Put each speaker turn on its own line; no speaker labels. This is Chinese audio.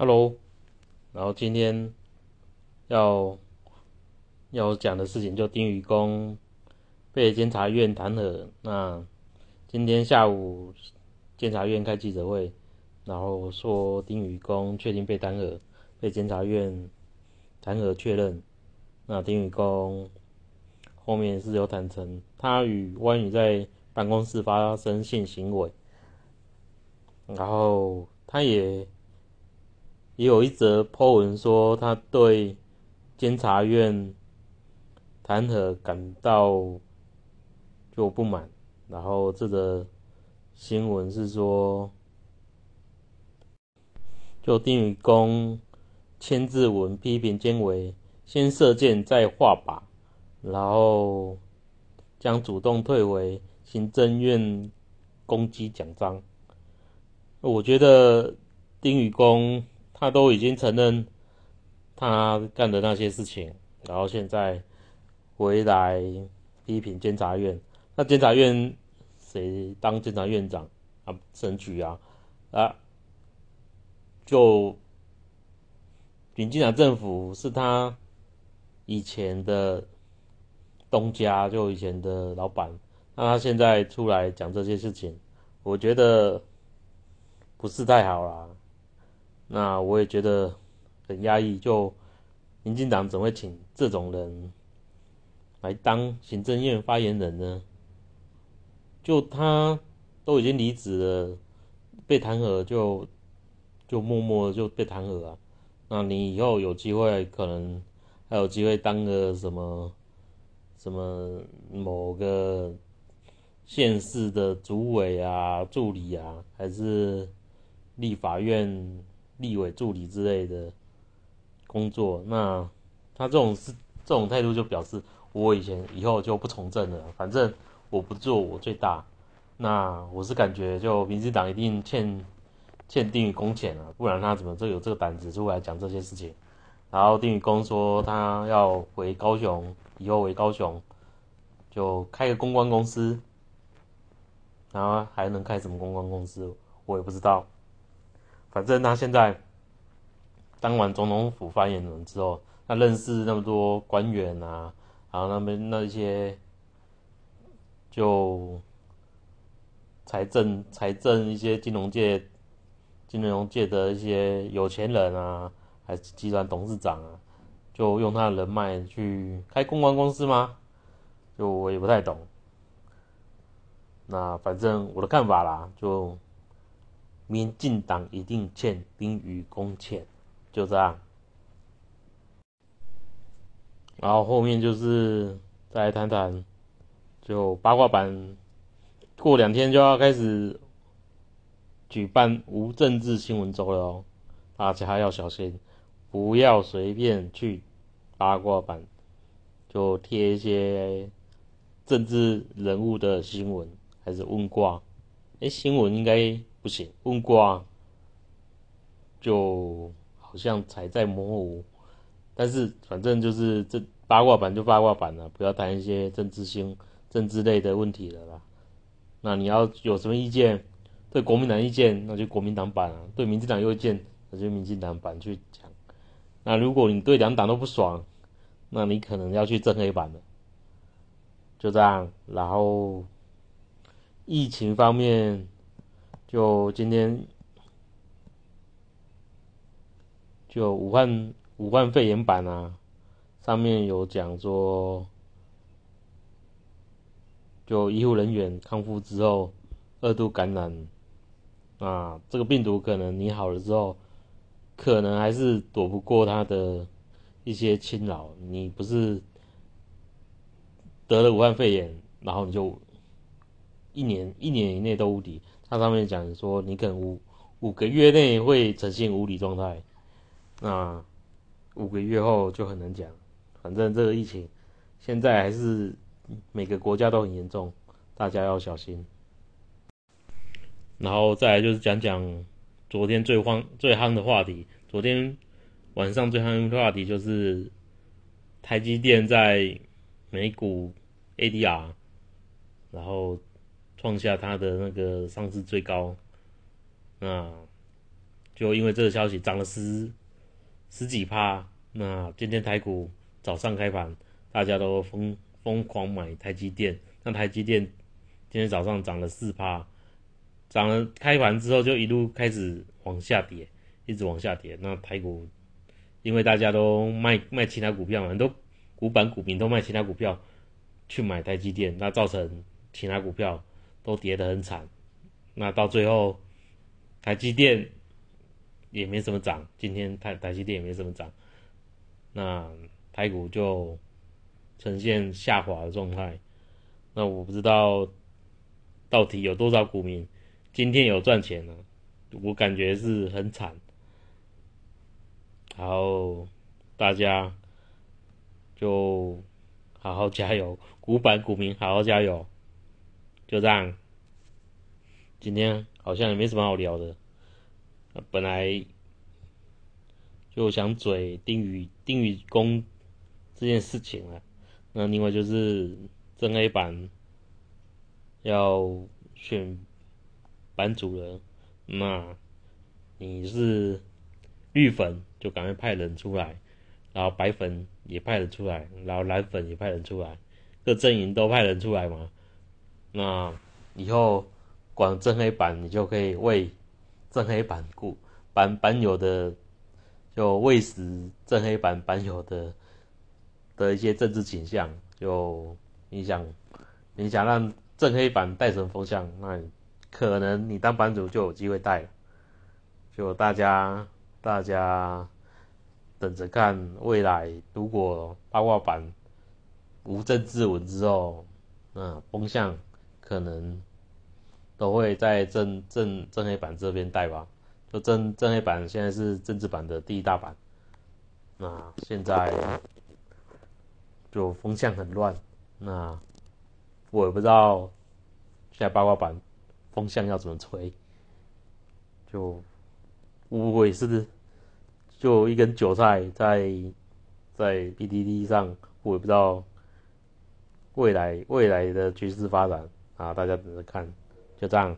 Hello，然后今天要要讲的事情就丁宇公被监察院弹劾。那今天下午监察院开记者会，然后说丁宇公确定被弹劾，被监察院弹劾确认。那丁宇公后面是有坦诚，他与关羽在办公室发生性行为，然后他也。也有一则 po 文说，他对监察院弹劾感到就不满。然后这则新闻是说，就丁宇公签字文批评监委先射箭再画靶，然后将主动退回行政院攻击奖章。我觉得丁宇公。他都已经承认他干的那些事情，然后现在回来批评监察院。那监察院谁当监察院长啊？审举啊啊！就民进党政府是他以前的东家，就以前的老板。那他现在出来讲这些事情，我觉得不是太好啦。那我也觉得很压抑，就民进党怎么会请这种人来当行政院发言人呢？就他都已经离职了，被弹劾就就默默就被弹劾啊。那你以后有机会，可能还有机会当个什么什么某个县市的主委啊、助理啊，还是立法院？立委助理之类的工作，那他这种是这种态度，就表示我以前以后就不从政了。反正我不做，我最大。那我是感觉，就民进党一定欠欠丁宇公钱了，不然他怎么就有这个胆子出来讲这些事情？然后丁宇公说他要回高雄，以后回高雄就开个公关公司，然后还能开什么公关公司，我也不知道。反正他现在当完总统府发言人之后，他认识那么多官员啊，然后那边那些就财政、财政一些金融界、金融界的一些有钱人啊，还是集团董事长啊，就用他的人脉去开公关公司吗？就我也不太懂。那反正我的看法啦，就。民进党一定欠丁宇公钱，就这样。然后后面就是再来谈谈，就八卦版，过两天就要开始举办无政治新闻周了哦，大家要小心，不要随便去八卦版就贴一些政治人物的新闻，还是问卦。哎，新闻应该。不行，问卦就好像才在模糊，但是反正就是这八卦版就八卦版了，不要谈一些政治性、政治类的问题了啦。那你要有什么意见，对国民党意见，那就国民党版；对民进党有意见，那就民进党版去讲。那如果你对两党都不爽，那你可能要去正黑版了。就这样，然后疫情方面。就今天，就武汉武汉肺炎版啊，上面有讲说，就医护人员康复之后二度感染，啊，这个病毒可能你好了之后，可能还是躲不过它的一些侵扰。你不是得了武汉肺炎，然后你就一年一年以内都无敌。它上面讲说，你可能五五个月内会呈现无理状态，那五个月后就很难讲。反正这个疫情现在还是每个国家都很严重，大家要小心。然后再来就是讲讲昨天最慌最夯的话题，昨天晚上最夯的话题就是台积电在美股 ADR，然后。创下它的那个上市最高，那就因为这个消息涨了十十几趴。那今天台股早上开盘，大家都疯疯狂买台积电，那台积电今天早上涨了四趴，涨了开盘之后就一路开始往下跌，一直往下跌。那台股因为大家都卖卖其他股票嘛，很多股板股民都卖其他股票去买台积电，那造成其他股票都跌得很惨。那到最后台积电也没什么涨，今天台台积电也没什么涨。那台股就呈现下滑的状态，那我不知道到底有多少股民今天有赚钱呢？我感觉是很惨。然后大家就好好加油，股板股民好好加油，就这样。今天好像也没什么好聊的，本来。就想嘴丁宇丁宇公这件事情了，那另外就是正 A 版要选版主任，那你是绿粉就赶快派人出来，然后白粉也派人出来，然后蓝粉也派人出来，各阵营都派人出来嘛，那以后管正黑板你就可以为正黑版股版版友的。就喂食正黑板版友的的一些政治倾向，就你想你想让正黑板带成风向，那可能你当版主就有机会带了。就大家大家等着看未来，如果八卦版无政治文之后，那风向可能都会在正正正黑板这边带吧。就正正黑板现在是政治版的第一大版，那现在就风向很乱，那我也不知道现在八卦版风向要怎么吹，就我也是就一根韭菜在在 p d d 上，我也不知道未来未来的局势发展啊，大家等着看，就这样。